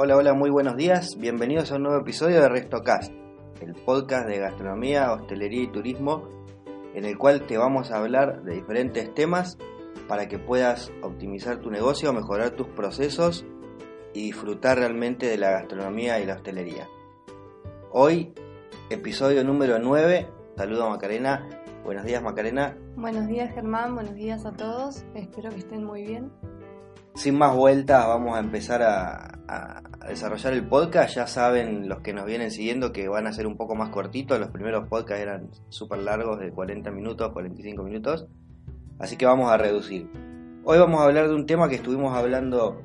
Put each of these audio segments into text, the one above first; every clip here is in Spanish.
Hola, hola, muy buenos días. Bienvenidos a un nuevo episodio de RestoCast, el podcast de gastronomía, hostelería y turismo, en el cual te vamos a hablar de diferentes temas para que puedas optimizar tu negocio, mejorar tus procesos y disfrutar realmente de la gastronomía y la hostelería. Hoy, episodio número 9. Saludo a Macarena. Buenos días, Macarena. Buenos días, Germán. Buenos días a todos. Espero que estén muy bien. Sin más vueltas, vamos a empezar a, a, desarrollar el podcast. Ya saben los que nos vienen siguiendo que van a ser un poco más cortitos. Los primeros podcasts eran súper largos, de 40 minutos, 45 minutos. Así que vamos a reducir. Hoy vamos a hablar de un tema que estuvimos hablando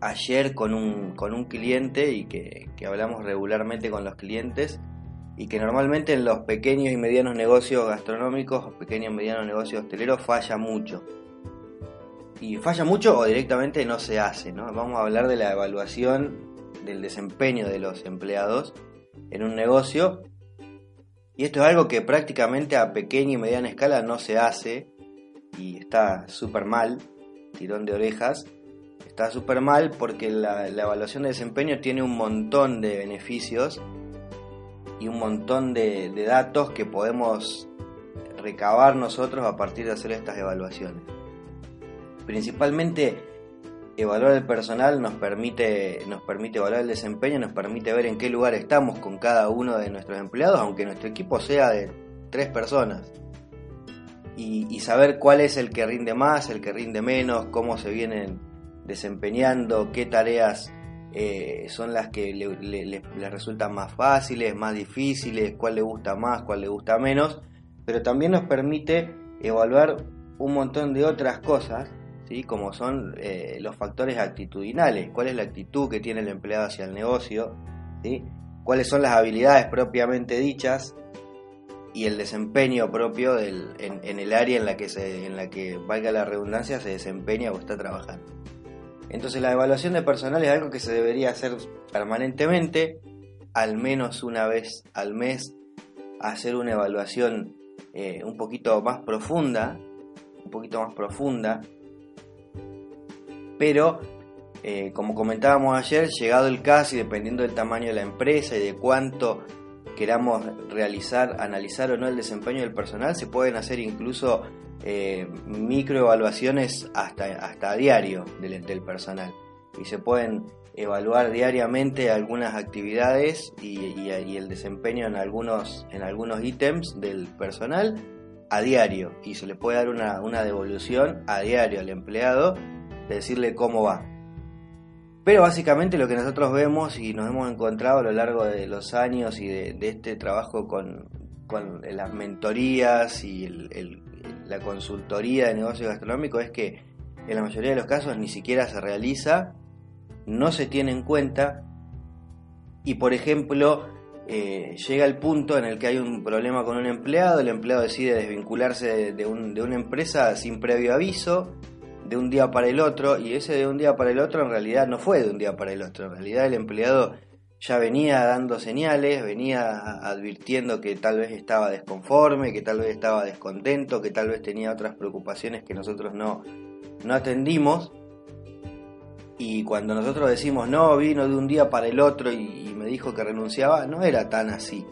ayer con un, con un cliente y que, que hablamos regularmente con los clientes y que normalmente en los pequeños y medianos negocios gastronómicos, pequeños y medianos negocios hosteleros falla mucho y falla mucho o directamente no se hace. ¿no? Vamos a hablar de la evaluación del desempeño de los empleados en un negocio. Y esto es algo que prácticamente a pequeña y mediana escala no se hace y está súper mal, tirón de orejas. Está súper mal porque la, evaluación de desempeño tiene un montón de beneficios y un montón de datos que podemos recabar nosotros a partir de hacer estas evaluaciones. Principalmente evaluar el personal nos permite, nos permite evaluar el desempeño, nos permite ver en qué lugar estamos con cada uno de nuestros empleados, aunque nuestro equipo sea de tres personas. Y, saber cuál es el que rinde más, el que rinde menos, cómo se vienen desempeñando, qué tareas eh, son las que le, les resultan más fáciles, más difíciles, cuál le gusta más, cuál le gusta menos, pero también nos permite evaluar un montón de otras cosas como son eh, los factores actitudinales, cuál es la actitud que tiene el empleado hacia el negocio, cuáles son las habilidades propiamente dichas y el desempeño propio en, el área en la, que en la que, valga la redundancia, se desempeña o está trabajando. Entonces la evaluación de personal es algo que se debería hacer permanentemente, al menos una vez al mes, hacer una evaluación eh, un poquito más profunda, un poquito más profunda, pero eh, como comentábamos ayer, llegado el caso y dependiendo del tamaño de la empresa y de cuánto queramos realizar, analizar o no el desempeño del personal, se pueden hacer incluso eh, microevaluaciones hasta, hasta a diario del, del, personal. Y se pueden evaluar diariamente algunas actividades y, y, el desempeño en algunos, en algunos ítems del personal a diario. Y se le puede dar una, una devolución a diario al empleado de decirle cómo va. Pero básicamente lo que nosotros vemos y nos hemos encontrado a lo largo de los años y de, este trabajo con, las mentorías y la consultoría de negocio gastronómico es que en la mayoría de los casos ni siquiera se realiza, no se tiene en cuenta y por ejemplo eh, llega el punto en el que hay un problema con un empleado, el empleado decide desvincularse de una empresa sin previo aviso, de un día para el otro y ese de un día para el otro en realidad no fue de un día para el otro, en realidad el empleado ya venía dando señales, venía advirtiendo que tal vez estaba desconforme, que tal vez estaba descontento, que tal vez tenía otras preocupaciones que nosotros no, no atendimos. Y cuando nosotros decimos, no, vino de un día para el otro y, y me dijo que renunciaba, no era tan así.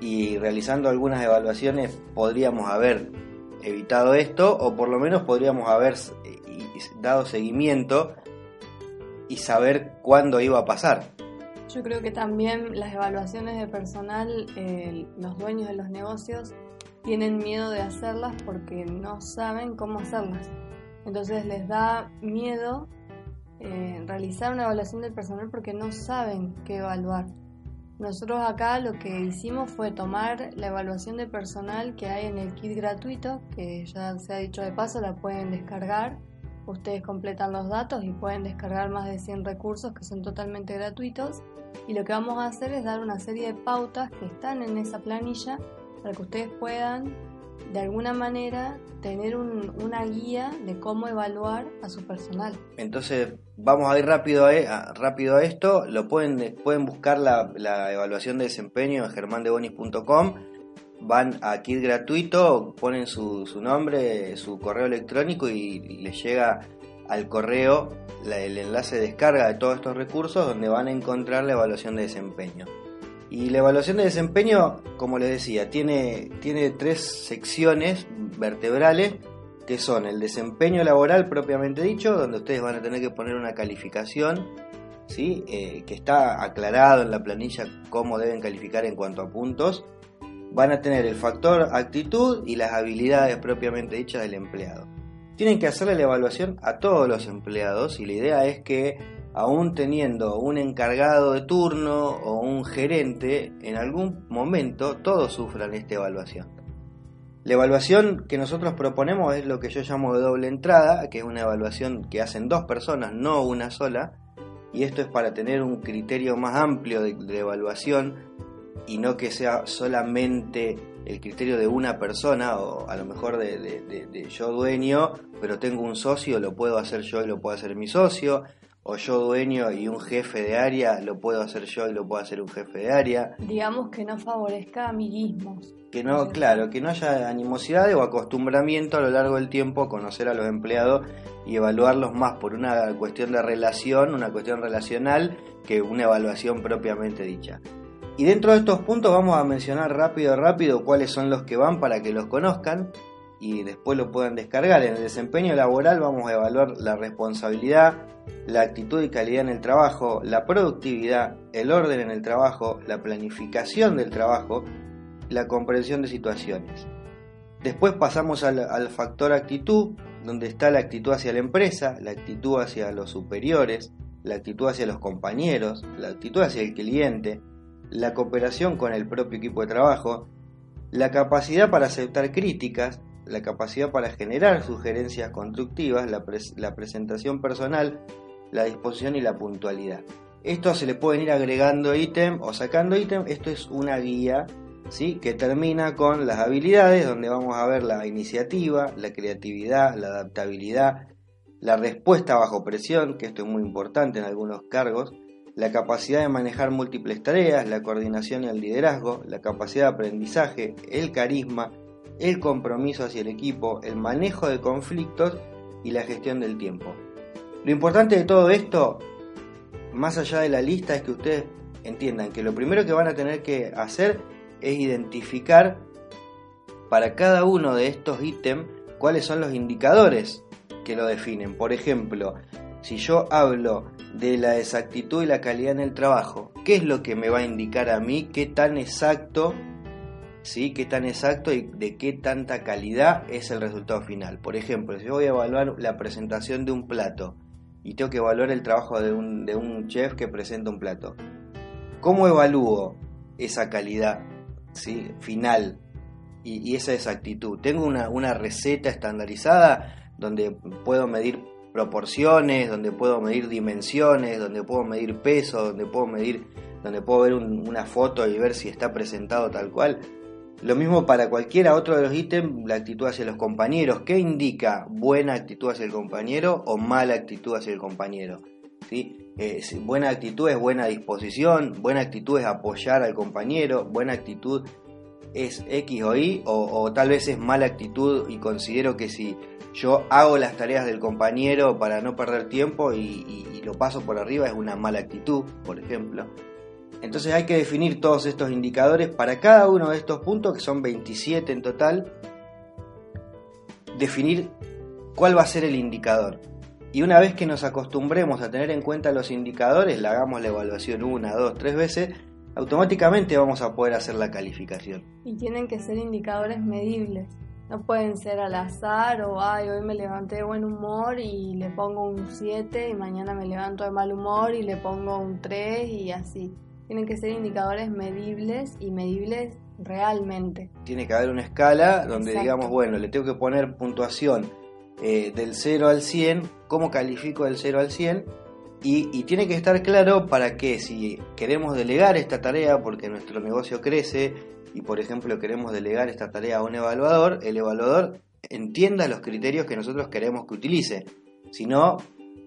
Y realizando algunas evaluaciones podríamos haber evitado esto o por lo menos podríamos haber dado seguimiento y saber cuándo iba a pasar. Yo creo que también las evaluaciones de personal, eh, los dueños de los negocios tienen miedo de hacerlas porque no saben cómo hacerlas. Entonces les da miedo eh, realizar una evaluación del personal porque no saben qué evaluar. Nosotros acá lo que hicimos fue tomar la evaluación de personal que hay en el kit gratuito, que ya se ha dicho de paso, la pueden descargar. Ustedes completan los datos y pueden descargar más de 100 recursos que son totalmente gratuitos. Y lo que vamos a hacer es dar una serie de pautas que están en esa planilla para que ustedes puedan de alguna manera tener una guía de cómo evaluar a su personal. Entonces, vamos a ir rápido a, rápido a esto. Lo pueden, pueden buscar la, evaluación de desempeño en germandebonis.com. Van a Kit gratuito, ponen su, su nombre, su correo electrónico y les llega al correo el enlace de descarga de todos estos recursos donde van a encontrar la evaluación de desempeño. Y la evaluación de desempeño, como les decía, tiene, tiene tres secciones vertebrales que son el desempeño laboral propiamente dicho, donde ustedes van a tener que poner una calificación, ¿sí? Eh, que está aclarado en la planilla cómo deben calificar en cuanto a puntos. Van a tener el factor actitud y las habilidades propiamente dichas del empleado. Tienen que hacerle la evaluación a todos los empleados y la idea es que aún teniendo un encargado de turno o un gerente, en algún momento todos sufran esta evaluación. La evaluación que nosotros proponemos es lo que yo llamo de doble entrada, que es una evaluación que hacen dos personas, no una sola, y esto es para tener un criterio más amplio de, evaluación y no que sea solamente el criterio de una persona o a lo mejor de, de, yo dueño, pero tengo un socio, lo puedo hacer yo y lo puedo hacer mi socio, o yo dueño y un jefe de área, lo puedo hacer yo y lo puedo hacer un jefe de área. Digamos que no favorezca amiguismos. Que no, claro, que no haya animosidad o acostumbramiento a lo largo del tiempo a conocer a los empleados y evaluarlos más por una cuestión de relación, una cuestión relacional, que una evaluación propiamente dicha. Y dentro de estos puntos vamos a mencionar rápido, rápido cuáles son los que van para que los conozcan y después lo puedan descargar. En el desempeño laboral vamos a evaluar la responsabilidad, la actitud y calidad en el trabajo, la productividad, el orden en el trabajo, la planificación del trabajo, la comprensión de situaciones. Después pasamos al, factor actitud, donde está la actitud hacia la empresa, la actitud hacia los superiores, la actitud hacia los compañeros, la actitud hacia el cliente, la cooperación con el propio equipo de trabajo, la capacidad para aceptar críticas, la capacidad para generar sugerencias constructivas, la, presentación personal, la disposición y la puntualidad. Esto se le pueden ir agregando ítem o sacando ítem. Esto es una guía ¿sí? que termina con las habilidades, donde vamos a ver la iniciativa, la creatividad, la adaptabilidad, la respuesta bajo presión, que esto es muy importante en algunos cargos, la capacidad de manejar múltiples tareas, la coordinación y el liderazgo, la capacidad de aprendizaje, el carisma, el compromiso hacia el equipo, el manejo de conflictos y la gestión del tiempo. Lo importante de todo esto, más allá de la lista, es que ustedes entiendan que lo primero que van a tener que hacer es identificar para cada uno de estos ítems cuáles son los indicadores que lo definen. Por ejemplo, si yo hablo de la exactitud y la calidad en el trabajo, ¿qué es lo que me va a indicar a mí qué tan exacto ¿sí? qué tan exacto y de qué tanta calidad es el resultado final. Por ejemplo, si yo voy a evaluar la presentación de un plato y tengo que evaluar el trabajo de un, de un chef que presenta un plato, ¿cómo evalúo esa calidad ¿sí? final y, esa exactitud? ¿Tengo una, una receta estandarizada donde puedo medir proporciones, donde puedo medir dimensiones, donde puedo medir peso, donde puedo medir, donde puedo ver una foto y ver si está presentado tal cual. Lo mismo para cualquiera otro de los ítems, la actitud hacia los compañeros. ¿Qué indica buena actitud hacia el compañero o mala actitud hacia el compañero? ¿Sí? Buena actitud es buena disposición, buena actitud es apoyar al compañero, buena actitud es X o Y, o, tal vez es mala actitud y considero que si yo hago las tareas del compañero para no perder tiempo y lo paso por arriba es una mala actitud, por ejemplo. Entonces hay que definir todos estos indicadores para cada uno de estos puntos, que son 27 en total, definir cuál va a ser el indicador. Y una vez que nos acostumbremos a tener en cuenta los indicadores, la hagamos la evaluación una, dos, tres veces, automáticamente vamos a poder hacer la calificación. Y tienen que ser indicadores medibles. No pueden ser al azar o, ay, hoy me levanté de buen humor y le pongo un 7 y mañana me levanto de mal humor y le pongo un 3 y así tienen que ser indicadores medibles y medibles realmente. Tiene que haber una escala donde Exacto. digamos, bueno, le tengo que poner puntuación eh, del 0 al 100, cómo califico del 0 al 100, y, tiene que estar claro para que si queremos delegar esta tarea, porque nuestro negocio crece, y por ejemplo queremos delegar esta tarea a un evaluador, el evaluador entienda los criterios que nosotros queremos que utilice. Si no,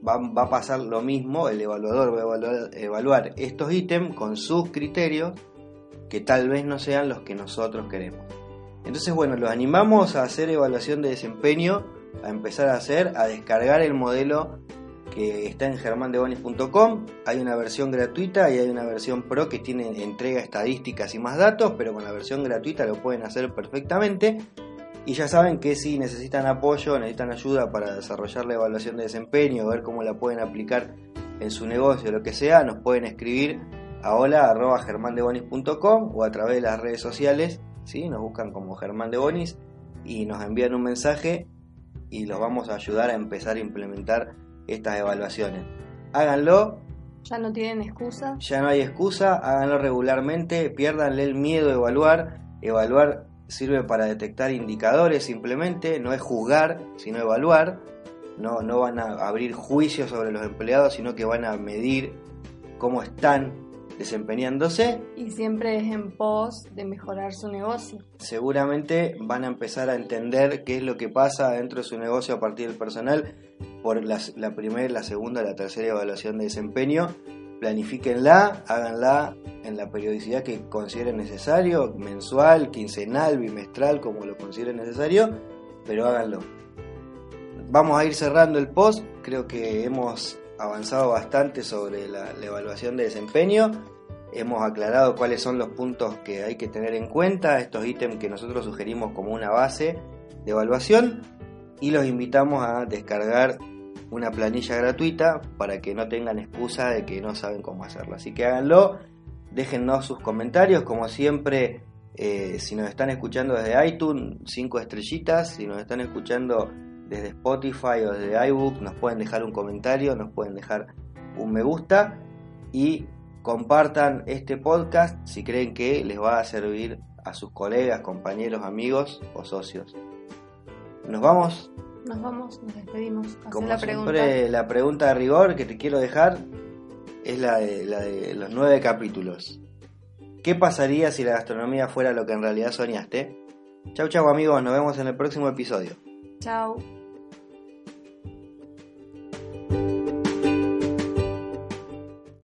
va, va a pasar lo mismo, el evaluador va a evaluar, evaluar estos ítems con sus criterios que tal vez no sean los que nosotros queremos. Entonces, bueno, los animamos a hacer evaluación de desempeño, a empezar a hacer, a descargar el modelo está en germandebonis.com. Hay una versión gratuita y hay una versión pro que tiene entrega estadísticas y más datos, pero con la versión gratuita lo pueden hacer perfectamente. Y ya saben que si necesitan apoyo, necesitan ayuda para desarrollar la evaluación de desempeño, ver cómo la pueden aplicar en su negocio, lo que sea, nos pueden escribir a hola.germandebonis.com o a través de las redes sociales, ¿sí? nos buscan como Germán de Bonis y nos envían un mensaje y los vamos a ayudar a empezar a implementar estas evaluaciones. Háganlo, Ya no tienen excusa. ya no hay excusa, háganlo regularmente, piérdanle el miedo a evaluar. Evaluar sirve para detectar indicadores simplemente, no es juzgar, sino evaluar. No, no van a abrir juicios sobre los empleados, sino que van a medir cómo están desempeñándose. Y siempre es en pos de mejorar su negocio. Seguramente van a empezar a entender qué es lo que pasa dentro de su negocio a partir del personal por la, la primera, la segunda, la tercera evaluación de desempeño. Planifíquenla, háganla en la periodicidad que consideren necesario, mensual, quincenal, bimestral, como lo consideren necesario, pero háganlo. Vamos a ir cerrando el post, creo que hemos avanzado bastante sobre la, evaluación de desempeño, hemos aclarado cuáles son los puntos que hay que tener en cuenta, estos ítems que nosotros sugerimos como una base de evaluación y los invitamos a descargar una planilla gratuita para que no tengan excusa de que no saben cómo hacerlo. Así que háganlo, déjennos sus comentarios, como siempre, eh, si nos están escuchando desde iTunes, 5 estrellitas, si nos están escuchando desde Spotify o desde iBook, nos pueden dejar un comentario, nos pueden dejar un me gusta y compartan este podcast si creen que les va a servir a sus colegas, compañeros, amigos o socios. Nos vamos Nos vamos, nos despedimos. Hacé como la pregunta. siempre, la pregunta de rigor que te quiero dejar es la de, la de los nueve capítulos. ¿Qué pasaría si la gastronomía fuera lo que en realidad soñaste? Chau, chau amigos, nos vemos en el próximo episodio. Chao.